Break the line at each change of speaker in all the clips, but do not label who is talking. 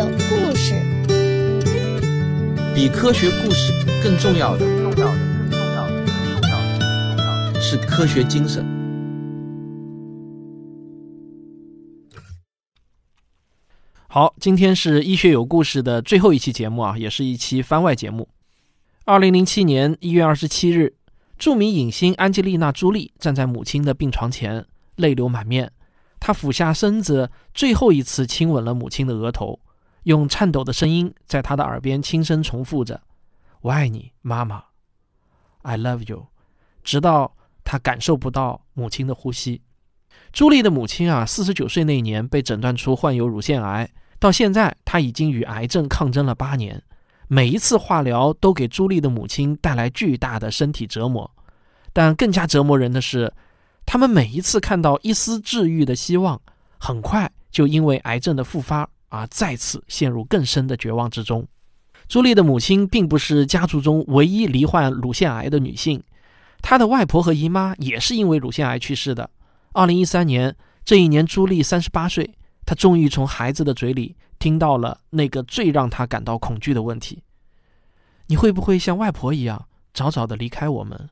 有故事。
比科学故事更重要的，重要的，更重要的，更重要的，更重要的是科学精神。
好，今天是医学有故事的最后一期节目啊，也是一期番外节目。二零零七年一月二十七日，著名影星安吉丽娜·朱莉站在母亲的病床前，泪流满面。她俯下身子，最后一次亲吻了母亲的额头，用颤抖的声音在她的耳边轻声重复着：“我爱你，妈妈，I love you。”直到她感受不到母亲的呼吸。朱莉的母亲啊，四十九岁那年被诊断出患有乳腺癌。到现在，他已经与癌症抗争了八年，每一次化疗都给朱莉的母亲带来巨大的身体折磨。但更加折磨人的是，他们每一次看到一丝治愈的希望，很快就因为癌症的复发而再次陷入更深的绝望之中。朱莉的母亲并不是家族中唯一罹患乳腺癌的女性，她的外婆和姨妈也是因为乳腺癌去世的。二零一三年这一年，朱莉三十八岁。她终于从孩子的嘴里听到了那个最让她感到恐惧的问题：“你会不会像外婆一样早早的离开我们？”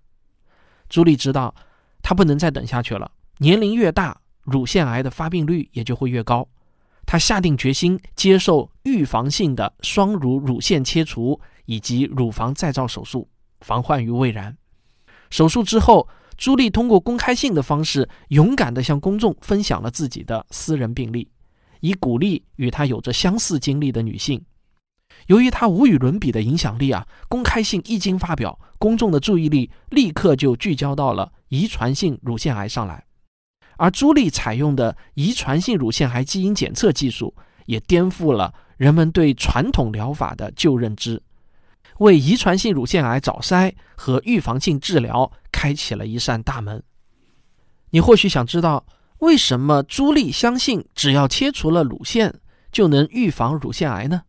朱莉知道，她不能再等下去了。年龄越大，乳腺癌的发病率也就会越高。她下定决心接受预防性的双乳乳腺切除以及乳房再造手术，防患于未然。手术之后，朱莉通过公开信的方式，勇敢地向公众分享了自己的私人病例。以鼓励与她有着相似经历的女性。由于她无与伦比的影响力啊，公开信一经发表，公众的注意力立刻就聚焦到了遗传性乳腺癌上来。而朱莉采用的遗传性乳腺癌基因检测技术，也颠覆了人们对传统疗法的旧认知，为遗传性乳腺癌早筛和预防性治疗开启了一扇大门。你或许想知道。为什么朱莉相信只要切除了乳腺就能预防乳腺癌呢？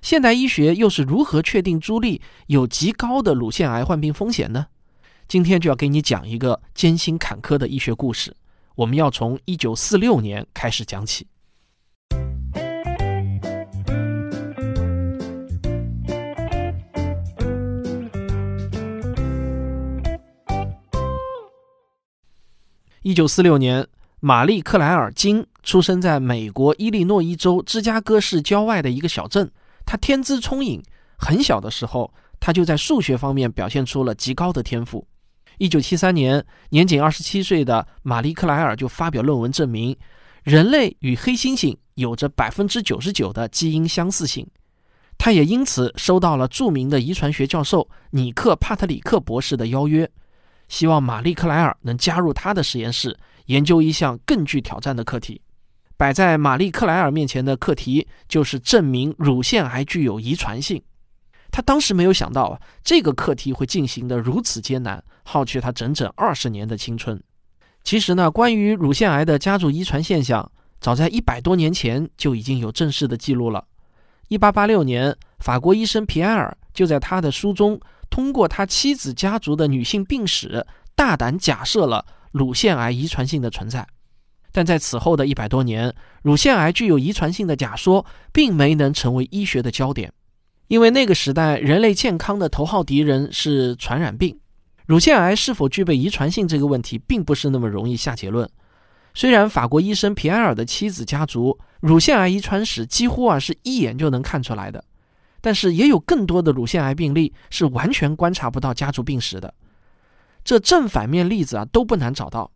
现代医学又是如何确定朱莉有极高的乳腺癌患病风险呢？今天就要给你讲一个艰辛坎坷的医学故事。我们要从一九四六年开始讲起。一九四六年。玛丽·克莱尔·金出生在美国伊利诺伊州芝加哥市郊外的一个小镇。他天资聪颖，很小的时候他就在数学方面表现出了极高的天赋。1973年，年仅27岁的玛丽·克莱尔就发表论文证明，人类与黑猩猩有着99%的基因相似性。他也因此收到了著名的遗传学教授尼克·帕特里克博士的邀约，希望玛丽·克莱尔能加入他的实验室。研究一项更具挑战的课题，摆在玛丽克莱尔面前的课题就是证明乳腺癌具有遗传性。他当时没有想到啊，这个课题会进行的如此艰难，耗去他整整二十年的青春。其实呢，关于乳腺癌的家族遗传现象，早在一百多年前就已经有正式的记录了。一八八六年，法国医生皮埃尔就在他的书中，通过他妻子家族的女性病史，大胆假设了。乳腺癌遗传性的存在，但在此后的一百多年，乳腺癌具有遗传性的假说并没能成为医学的焦点，因为那个时代人类健康的头号敌人是传染病。乳腺癌是否具备遗传性这个问题，并不是那么容易下结论。虽然法国医生皮埃尔的妻子家族乳腺癌遗传史几乎啊是一眼就能看出来的，但是也有更多的乳腺癌病例是完全观察不到家族病史的。这正反面例子啊都不难找到。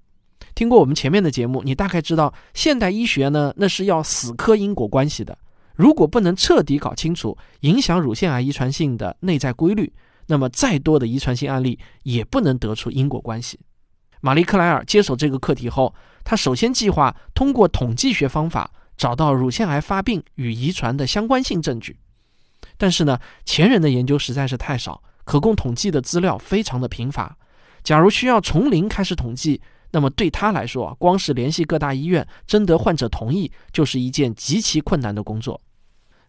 听过我们前面的节目，你大概知道现代医学呢，那是要死磕因果关系的。如果不能彻底搞清楚影响乳腺癌遗传性的内在规律，那么再多的遗传性案例也不能得出因果关系。玛丽克莱尔接手这个课题后，他首先计划通过统计学方法找到乳腺癌发病与遗传的相关性证据。但是呢，前人的研究实在是太少，可供统计的资料非常的贫乏。假如需要从零开始统计，那么对他来说，光是联系各大医院征得患者同意，就是一件极其困难的工作。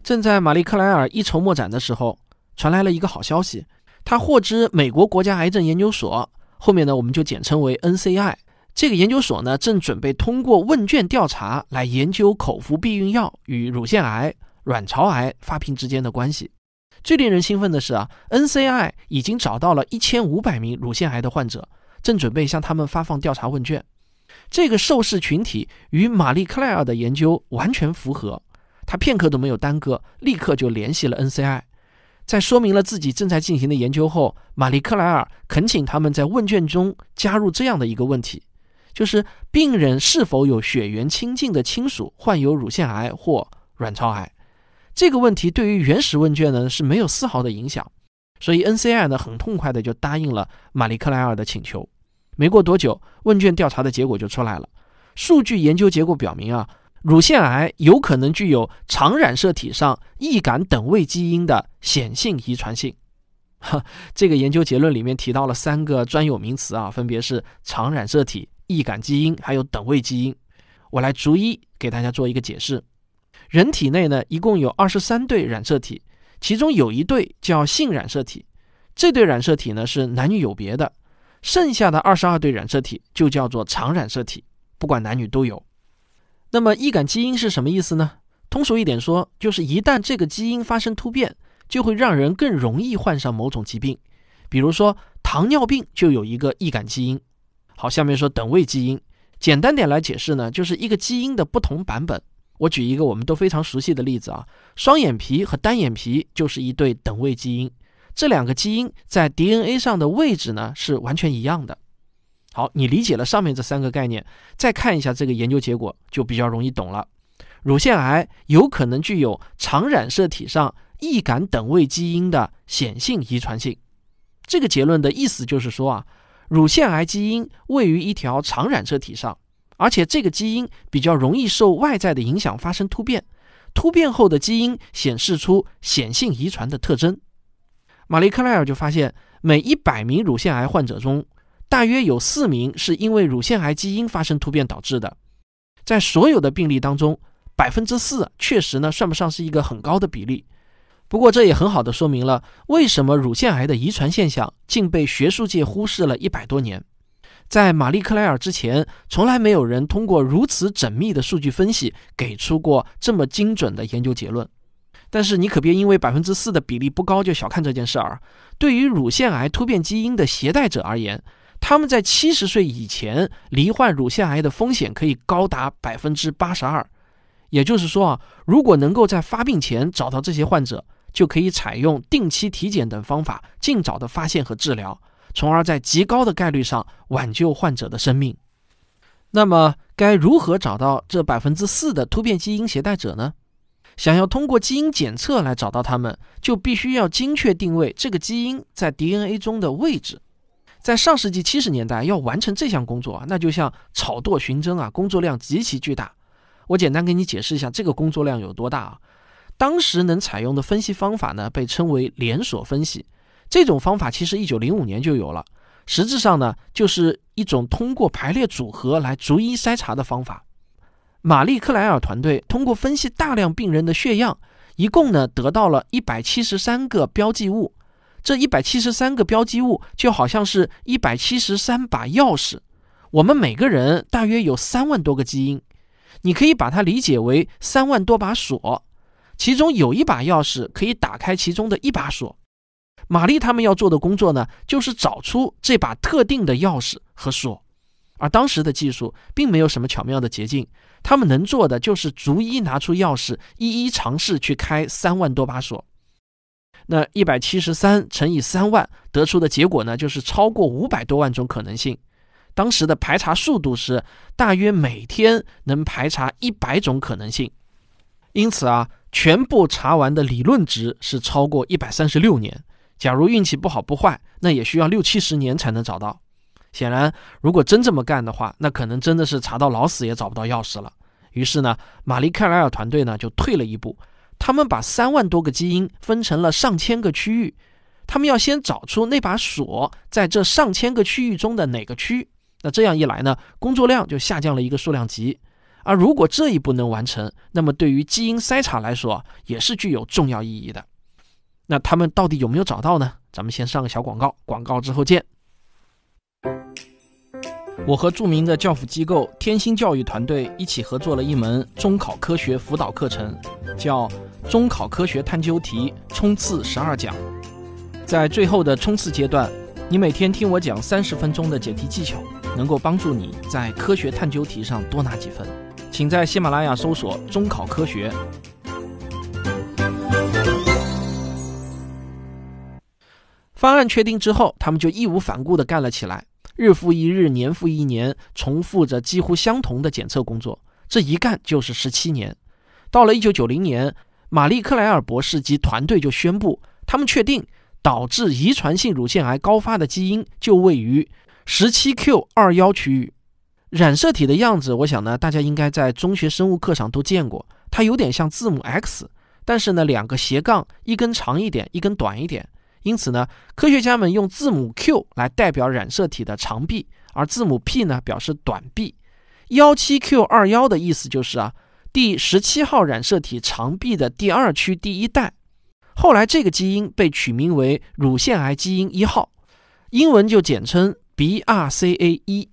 正在玛丽克莱尔一筹莫展的时候，传来了一个好消息，他获知美国国家癌症研究所（后面呢我们就简称为 NCI） 这个研究所呢，正准备通过问卷调查来研究口服避孕药与乳腺癌、卵巢癌发病之间的关系。最令人兴奋的是啊，NCI 已经找到了一千五百名乳腺癌的患者，正准备向他们发放调查问卷。这个受试群体与玛丽克莱尔的研究完全符合，他片刻都没有耽搁，立刻就联系了 NCI。在说明了自己正在进行的研究后，玛丽克莱尔恳请他们在问卷中加入这样的一个问题：就是病人是否有血缘亲近的亲属患有乳腺癌或卵巢癌。这个问题对于原始问卷呢是没有丝毫的影响，所以 NCI 呢很痛快的就答应了玛丽克莱尔的请求。没过多久，问卷调查的结果就出来了。数据研究结果表明啊。乳腺癌有可能具有常染色体上易感等位基因的显性遗传性。哈，这个研究结论里面提到了三个专有名词啊，分别是常染色体、易感基因还有等位基因。我来逐一给大家做一个解释。人体内呢一共有二十三对染色体，其中有一对叫性染色体，这对染色体呢是男女有别的，剩下的二十二对染色体就叫做常染色体，不管男女都有。那么易感基因是什么意思呢？通俗一点说，就是一旦这个基因发生突变，就会让人更容易患上某种疾病。比如说糖尿病就有一个易感基因。好，下面说等位基因。简单点来解释呢，就是一个基因的不同版本。我举一个我们都非常熟悉的例子啊，双眼皮和单眼皮就是一对等位基因。这两个基因在 DNA 上的位置呢是完全一样的。好，你理解了上面这三个概念，再看一下这个研究结果，就比较容易懂了。乳腺癌有可能具有常染色体上易感等位基因的显性遗传性。这个结论的意思就是说啊，乳腺癌基因位于一条常染色体上，而且这个基因比较容易受外在的影响发生突变，突变后的基因显示出显性遗传的特征。玛丽克莱尔就发现，每一百名乳腺癌患者中，大约有四名是因为乳腺癌基因发生突变导致的，在所有的病例当中，百分之四确实呢算不上是一个很高的比例。不过这也很好的说明了为什么乳腺癌的遗传现象竟被学术界忽视了一百多年。在玛丽克莱尔之前，从来没有人通过如此缜密的数据分析给出过这么精准的研究结论。但是你可别因为百分之四的比例不高就小看这件事儿。对于乳腺癌突变基因的携带者而言，他们在七十岁以前罹患乳腺癌的风险可以高达百分之八十二，也就是说啊，如果能够在发病前找到这些患者，就可以采用定期体检等方法，尽早的发现和治疗，从而在极高的概率上挽救患者的生命。那么，该如何找到这百分之四的突变基因携带者呢？想要通过基因检测来找到他们，就必须要精确定位这个基因在 DNA 中的位置。在上世纪七十年代，要完成这项工作啊，那就像草垛寻针啊，工作量极其巨大。我简单给你解释一下这个工作量有多大啊。当时能采用的分析方法呢，被称为连锁分析。这种方法其实一九零五年就有了，实质上呢，就是一种通过排列组合来逐一筛查的方法。玛丽克莱尔团队通过分析大量病人的血样，一共呢得到了一百七十三个标记物。这一百七十三个标记物就好像是一百七十三把钥匙，我们每个人大约有三万多个基因，你可以把它理解为三万多把锁，其中有一把钥匙可以打开其中的一把锁。玛丽他们要做的工作呢，就是找出这把特定的钥匙和锁，而当时的技术并没有什么巧妙的捷径，他们能做的就是逐一拿出钥匙，一一尝试去开三万多把锁。那一百七十三乘以三万得出的结果呢，就是超过五百多万种可能性。当时的排查速度是大约每天能排查一百种可能性，因此啊，全部查完的理论值是超过一百三十六年。假如运气不好不坏，那也需要六七十年才能找到。显然，如果真这么干的话，那可能真的是查到老死也找不到钥匙了。于是呢，玛丽克莱尔团队呢就退了一步。他们把三万多个基因分成了上千个区域，他们要先找出那把锁在这上千个区域中的哪个区。那这样一来呢，工作量就下降了一个数量级。而如果这一步能完成，那么对于基因筛查来说也是具有重要意义的。那他们到底有没有找到呢？咱们先上个小广告，广告之后见。我和著名的教辅机构天星教育团队一起合作了一门中考科学辅导课程，叫《中考科学探究题冲刺十二讲》。在最后的冲刺阶段，你每天听我讲三十分钟的解题技巧，能够帮助你在科学探究题上多拿几分。请在喜马拉雅搜索“中考科学”。方案确定之后，他们就义无反顾地干了起来。日复一日，年复一年，重复着几乎相同的检测工作，这一干就是十七年。到了一九九零年，玛丽克莱尔博士及团队就宣布，他们确定导致遗传性乳腺癌高发的基因就位于十七 Q 二幺区域。染色体的样子，我想呢，大家应该在中学生物课上都见过，它有点像字母 X，但是呢，两个斜杠，一根长一点，一根短一点。因此呢，科学家们用字母 Q 来代表染色体的长臂，而字母 P 呢表示短臂。幺七 Q 二幺的意思就是啊，第十七号染色体长臂的第二区第一代。后来这个基因被取名为乳腺癌基因一号，英文就简称 BRCA 一。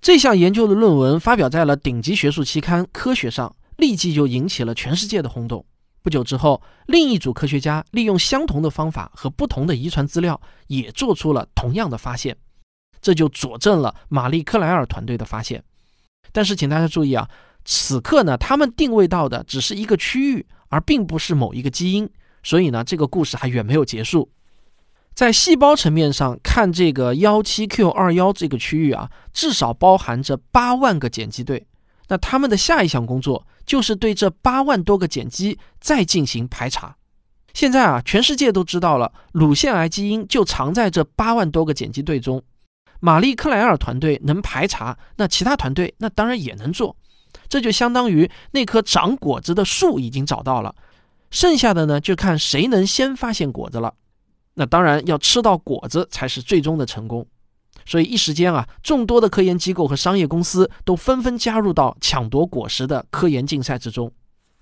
这项研究的论文发表在了顶级学术期刊《科学》上，立即就引起了全世界的轰动。不久之后，另一组科学家利用相同的方法和不同的遗传资料，也做出了同样的发现，这就佐证了玛丽克莱尔团队的发现。但是，请大家注意啊，此刻呢，他们定位到的只是一个区域，而并不是某一个基因，所以呢，这个故事还远没有结束。在细胞层面上看，这个幺七 Q 二幺这个区域啊，至少包含着八万个碱基对。那他们的下一项工作就是对这八万多个碱基再进行排查。现在啊，全世界都知道了，乳腺癌基因就藏在这八万多个碱基对中。玛丽克莱尔团队能排查，那其他团队那当然也能做。这就相当于那棵长果子的树已经找到了，剩下的呢就看谁能先发现果子了。那当然要吃到果子才是最终的成功。所以一时间啊，众多的科研机构和商业公司都纷纷加入到抢夺果实的科研竞赛之中。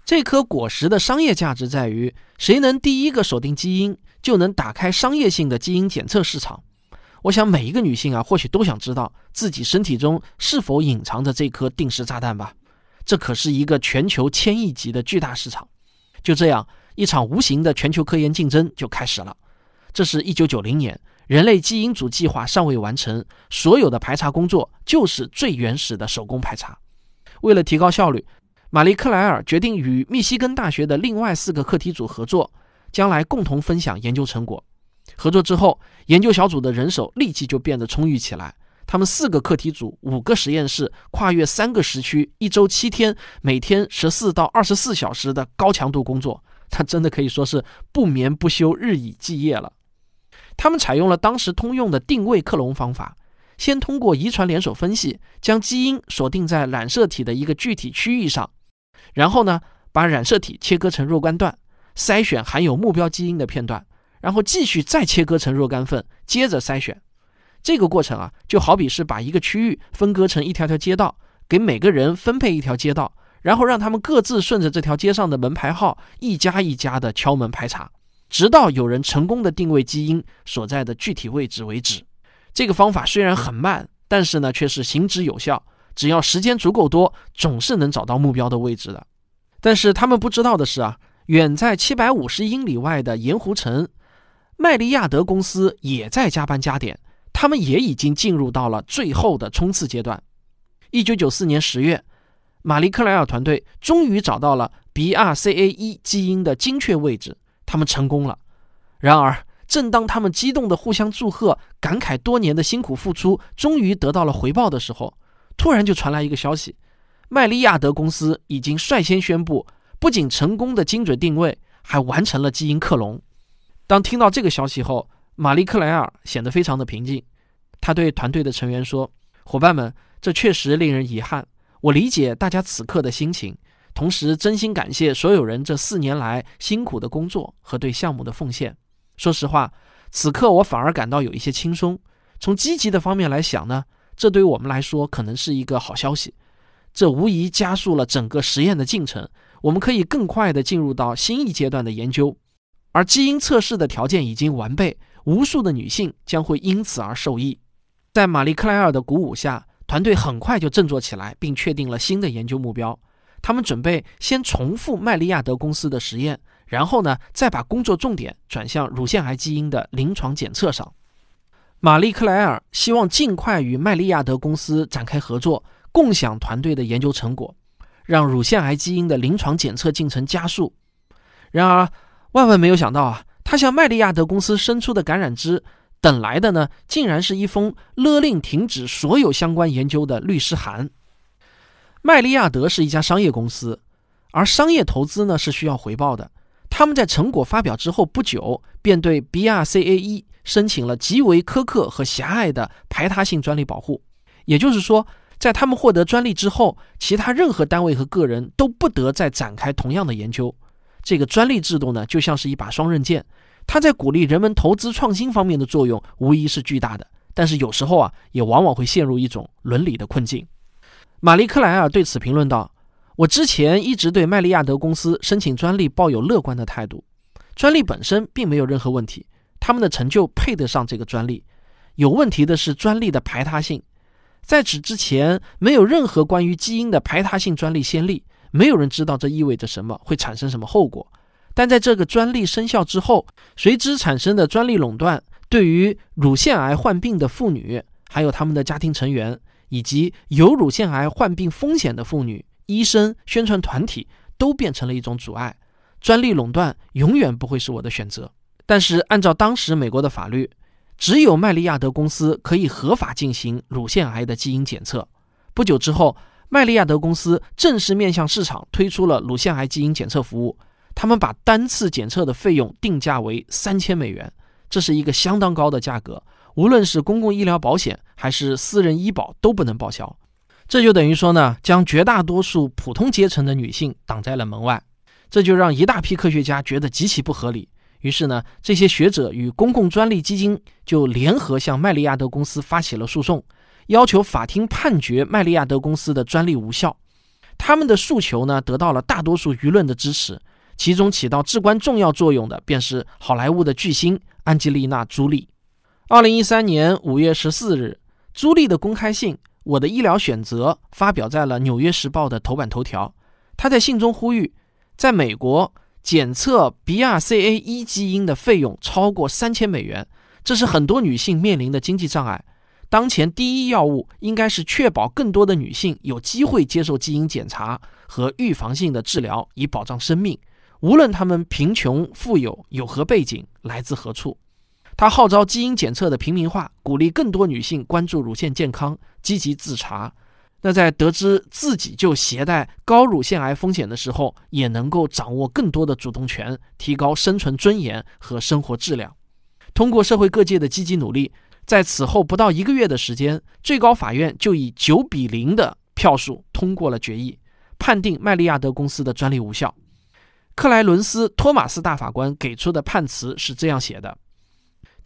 这颗果实的商业价值在于，谁能第一个锁定基因，就能打开商业性的基因检测市场。我想每一个女性啊，或许都想知道自己身体中是否隐藏着这颗定时炸弹吧？这可是一个全球千亿级的巨大市场。就这样，一场无形的全球科研竞争就开始了。这是一九九零年。人类基因组计划尚未完成，所有的排查工作就是最原始的手工排查。为了提高效率，玛丽克莱尔决定与密西根大学的另外四个课题组合作，将来共同分享研究成果。合作之后，研究小组的人手立即就变得充裕起来。他们四个课题组、五个实验室，跨越三个时区，一周七天，每天十四到二十四小时的高强度工作，他真的可以说是不眠不休、日以继夜了。他们采用了当时通用的定位克隆方法，先通过遗传联手分析将基因锁定在染色体的一个具体区域上，然后呢，把染色体切割成若干段，筛选含有目标基因的片段，然后继续再切割成若干份，接着筛选。这个过程啊，就好比是把一个区域分割成一条条街道，给每个人分配一条街道，然后让他们各自顺着这条街上的门牌号一家一家的敲门排查。直到有人成功的定位基因所在的具体位置为止。这个方法虽然很慢，但是呢却是行之有效。只要时间足够多，总是能找到目标的位置的。但是他们不知道的是啊，远在七百五十英里外的盐湖城，麦利亚德公司也在加班加点，他们也已经进入到了最后的冲刺阶段。一九九四年十月，玛丽克莱尔团队终于找到了 BRCA1 基因的精确位置。他们成功了，然而，正当他们激动的互相祝贺，感慨多年的辛苦付出终于得到了回报的时候，突然就传来一个消息：麦利亚德公司已经率先宣布，不仅成功的精准定位，还完成了基因克隆。当听到这个消息后，玛丽克莱尔显得非常的平静。他对团队的成员说：“伙伴们，这确实令人遗憾，我理解大家此刻的心情。”同时，真心感谢所有人这四年来辛苦的工作和对项目的奉献。说实话，此刻我反而感到有一些轻松。从积极的方面来想呢，这对我们来说可能是一个好消息。这无疑加速了整个实验的进程，我们可以更快地进入到新一阶段的研究。而基因测试的条件已经完备，无数的女性将会因此而受益。在玛丽克莱尔的鼓舞下。团队很快就振作起来，并确定了新的研究目标。他们准备先重复麦利亚德公司的实验，然后呢，再把工作重点转向乳腺癌基因的临床检测上。玛丽克莱尔希望尽快与麦利亚德公司展开合作，共享团队的研究成果，让乳腺癌基因的临床检测进程加速。然而，万万没有想到啊，他向麦利亚德公司伸出的橄榄枝。等来的呢，竟然是一封勒令停止所有相关研究的律师函。麦利亚德是一家商业公司，而商业投资呢是需要回报的。他们在成果发表之后不久，便对 BRCA1 申请了极为苛刻和狭隘的排他性专利保护。也就是说，在他们获得专利之后，其他任何单位和个人都不得再展开同样的研究。这个专利制度呢，就像是一把双刃剑。它在鼓励人们投资创新方面的作用无疑是巨大的，但是有时候啊，也往往会陷入一种伦理的困境。玛丽克莱尔对此评论道：“我之前一直对麦利亚德公司申请专利抱有乐观的态度，专利本身并没有任何问题，他们的成就配得上这个专利。有问题的是专利的排他性，在此之前没有任何关于基因的排他性专利先例，没有人知道这意味着什么，会产生什么后果。”但在这个专利生效之后，随之产生的专利垄断，对于乳腺癌患病的妇女，还有他们的家庭成员，以及有乳腺癌患病风险的妇女、医生、宣传团体，都变成了一种阻碍。专利垄断永远不会是我的选择。但是，按照当时美国的法律，只有麦利亚德公司可以合法进行乳腺癌的基因检测。不久之后，麦利亚德公司正式面向市场推出了乳腺癌基因检测服务。他们把单次检测的费用定价为三千美元，这是一个相当高的价格，无论是公共医疗保险还是私人医保都不能报销。这就等于说呢，将绝大多数普通阶层的女性挡在了门外，这就让一大批科学家觉得极其不合理。于是呢，这些学者与公共专利基金就联合向麦利亚德公司发起了诉讼，要求法庭判决麦利亚德公司的专利无效。他们的诉求呢，得到了大多数舆论的支持。其中起到至关重要作用的，便是好莱坞的巨星安吉丽娜·朱莉。二零一三年五月十四日，朱莉的公开信《我的医疗选择》发表在了《纽约时报》的头版头条。她在信中呼吁，在美国检测 BRCA1 基因的费用超过三千美元，这是很多女性面临的经济障碍。当前第一要务应该是确保更多的女性有机会接受基因检查和预防性的治疗，以保障生命。无论他们贫穷富有、有何背景、来自何处，他号召基因检测的平民化，鼓励更多女性关注乳腺健康，积极自查。那在得知自己就携带高乳腺癌风险的时候，也能够掌握更多的主动权，提高生存尊严和生活质量。通过社会各界的积极努力，在此后不到一个月的时间，最高法院就以九比零的票数通过了决议，判定麦利亚德公司的专利无效。克莱伦斯·托马斯大法官给出的判词是这样写的：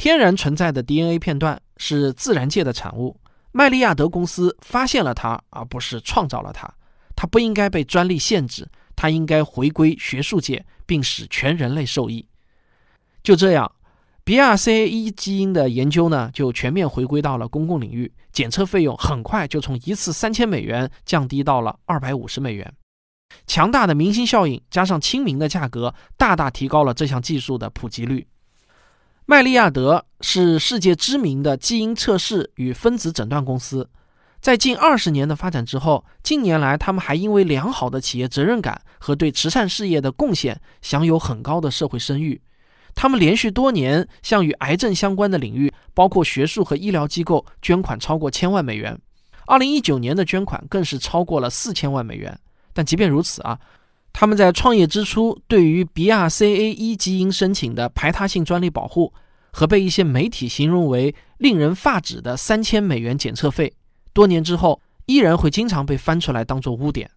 天然存在的 DNA 片段是自然界的产物，麦利亚德公司发现了它，而不是创造了它。它不应该被专利限制，它应该回归学术界，并使全人类受益。就这样，BRCA1 基因的研究呢，就全面回归到了公共领域，检测费用很快就从一次三千美元降低到了二百五十美元。强大的明星效应加上亲民的价格，大大提高了这项技术的普及率。麦利亚德是世界知名的基因测试与分子诊断公司，在近二十年的发展之后，近年来他们还因为良好的企业责任感和对慈善事业的贡献，享有很高的社会声誉。他们连续多年向与癌症相关的领域，包括学术和医疗机构捐款超过千万美元。二零一九年的捐款更是超过了四千万美元。但即便如此啊，他们在创业之初对于 BRCA1 基因申请的排他性专利保护和被一些媒体形容为令人发指的三千美元检测费，多年之后依然会经常被翻出来当做污点。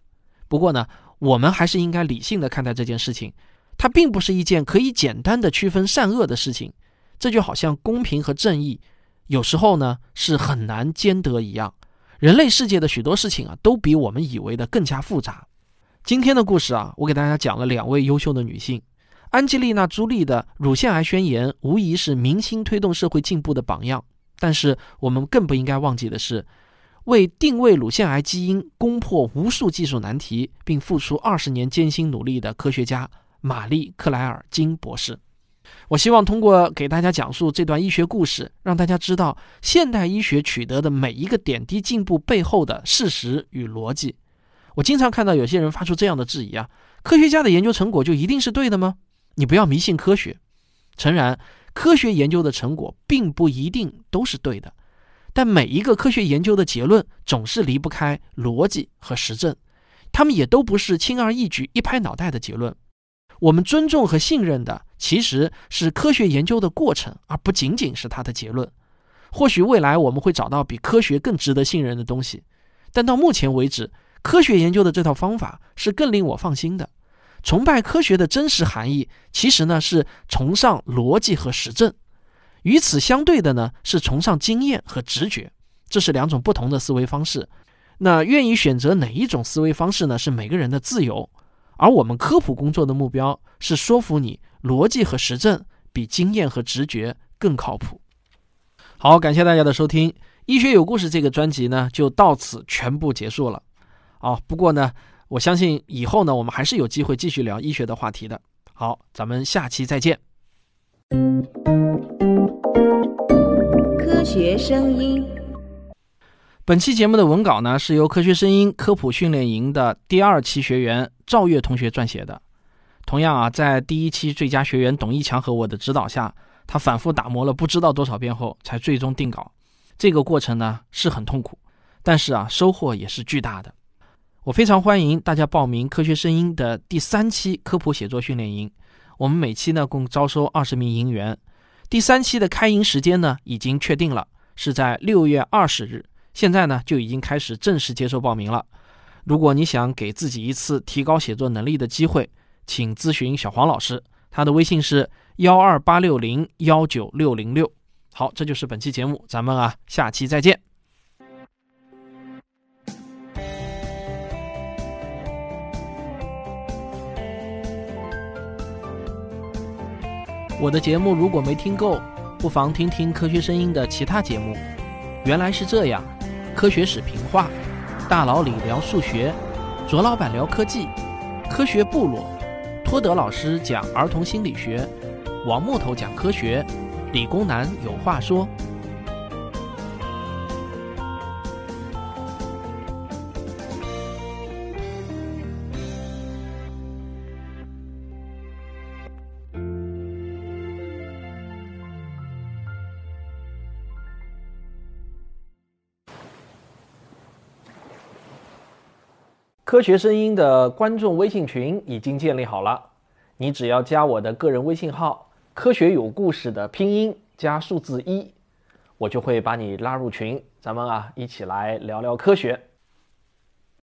不过呢，我们还是应该理性的看待这件事情，它并不是一件可以简单的区分善恶的事情。这就好像公平和正义有时候呢是很难兼得一样。人类世界的许多事情啊，都比我们以为的更加复杂。今天的故事啊，我给大家讲了两位优秀的女性，安吉丽娜·朱莉的乳腺癌宣言无疑是明星推动社会进步的榜样。但是我们更不应该忘记的是，为定位乳腺癌基因攻破无数技术难题，并付出二十年艰辛努力的科学家玛丽克莱尔金博士。我希望通过给大家讲述这段医学故事，让大家知道现代医学取得的每一个点滴进步背后的事实与逻辑。我经常看到有些人发出这样的质疑啊：科学家的研究成果就一定是对的吗？你不要迷信科学。诚然，科学研究的成果并不一定都是对的，但每一个科学研究的结论总是离不开逻辑和实证，他们也都不是轻而易举、一拍脑袋的结论。我们尊重和信任的其实是科学研究的过程，而不仅仅是它的结论。或许未来我们会找到比科学更值得信任的东西，但到目前为止，科学研究的这套方法是更令我放心的。崇拜科学的真实含义，其实呢是崇尚逻辑和实证；与此相对的呢是崇尚经验和直觉，这是两种不同的思维方式。那愿意选择哪一种思维方式呢？是每个人的自由。而我们科普工作的目标是说服你，逻辑和实证比经验和直觉更靠谱。好，感谢大家的收听，《医学有故事》这个专辑呢就到此全部结束了。啊，不过呢。我相信以后呢，我们还是有机会继续聊医学的话题的。好，咱们下期再见。
科学声音。
本期节目的文稿呢，是由科学声音科普训练营的第二期学员赵月同学撰写的。同样啊，在第一期最佳学员董一强和我的指导下，他反复打磨了不知道多少遍后，才最终定稿。这个过程呢是很痛苦，但是啊，收获也是巨大的。我非常欢迎大家报名《科学声音》的第三期科普写作训练营。我们每期呢共招收二十名营员。第三期的开营时间呢已经确定了，是在六月二十日。现在呢就已经开始正式接受报名了。如果你想给自己一次提高写作能力的机会，请咨询小黄老师，他的微信是幺二八六零幺九六零六。好，这就是本期节目，咱们啊下期再见。我的节目如果没听够，不妨听听科学声音的其他节目。原来是这样，科学史评话，大佬李聊数学，卓老板聊科技，科学部落，托德老师讲儿童心理学，王木头讲科学，理工男有话说。科学声音的观众微信群已经建立好了，你只要加我的个人微信号“科学有故事”的拼音加数字一，我就会把你拉入群，咱们啊一起来聊聊科学。